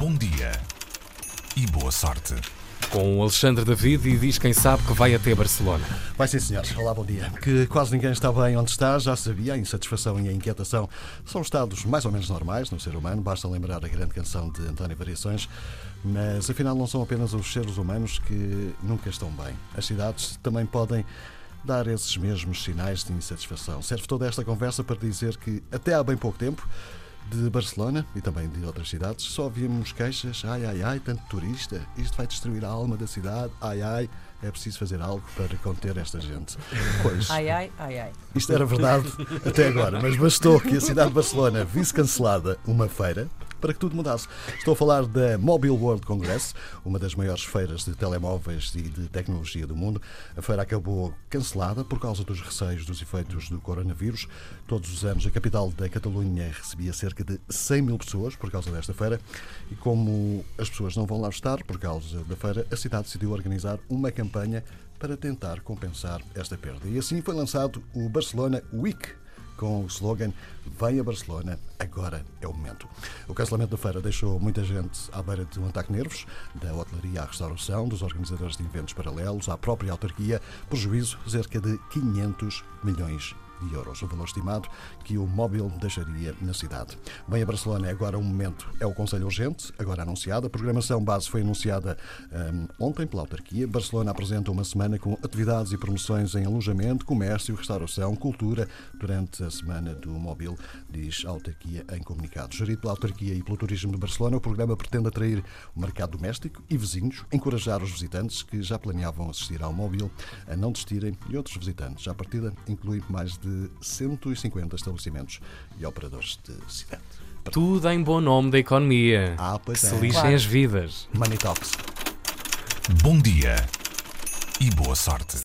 Bom dia e boa sorte. Com o Alexandre David e diz quem sabe que vai até Barcelona. Vai sim, senhores. Olá, bom dia. Que quase ninguém está bem onde está, já sabia. A insatisfação e a inquietação são estados mais ou menos normais no ser humano. Basta lembrar a grande canção de António Variações. Mas afinal, não são apenas os seres humanos que nunca estão bem. As cidades também podem dar esses mesmos sinais de insatisfação. Serve toda esta conversa para dizer que, até há bem pouco tempo, de Barcelona e também de outras cidades, só víamos queixas, ai ai ai, tanto turista, isto vai destruir a alma da cidade, ai ai, é preciso fazer algo para conter esta gente. Pois, Ai, ai, ai, ai. isto era verdade até agora, mas bastou que a cidade de Barcelona visse cancelada uma feira para que tudo mudasse. Estou a falar da Mobile World Congress, uma das maiores feiras de telemóveis e de tecnologia do mundo. A feira acabou cancelada por causa dos receios dos efeitos do coronavírus. Todos os anos a capital da Catalunha recebia cerca de 100 mil pessoas por causa desta feira e como as pessoas não vão lá estar por causa da feira, a cidade decidiu organizar uma campanha para tentar compensar esta perda. E assim foi lançado o Barcelona Week com o slogan Vem a Barcelona, agora é o momento. O cancelamento da feira deixou muita gente à beira de um ataque nervos, da hotelaria à restauração, dos organizadores de eventos paralelos, à própria autarquia, prejuízo cerca de 500 milhões de euros, o valor estimado que o móvel deixaria na cidade. Bem, a Barcelona é agora um momento, é o Conselho Urgente, agora anunciada. A programação base foi anunciada hum, ontem pela autarquia. Barcelona apresenta uma semana com atividades e promoções em alojamento, comércio, restauração, cultura durante a semana do móvel, diz a autarquia em comunicado. Gerido pela autarquia e pelo turismo de Barcelona, o programa pretende atrair o mercado doméstico e vizinhos, encorajar os visitantes que já planeavam assistir ao móvel a não desistirem e outros visitantes. A partida inclui mais de 150 estabelecimentos e operadores de cidade. Tudo em bom nome da economia. Ah, pois que é. se lixem Claro. as vidas. Money Talks. Bom dia e boa sorte.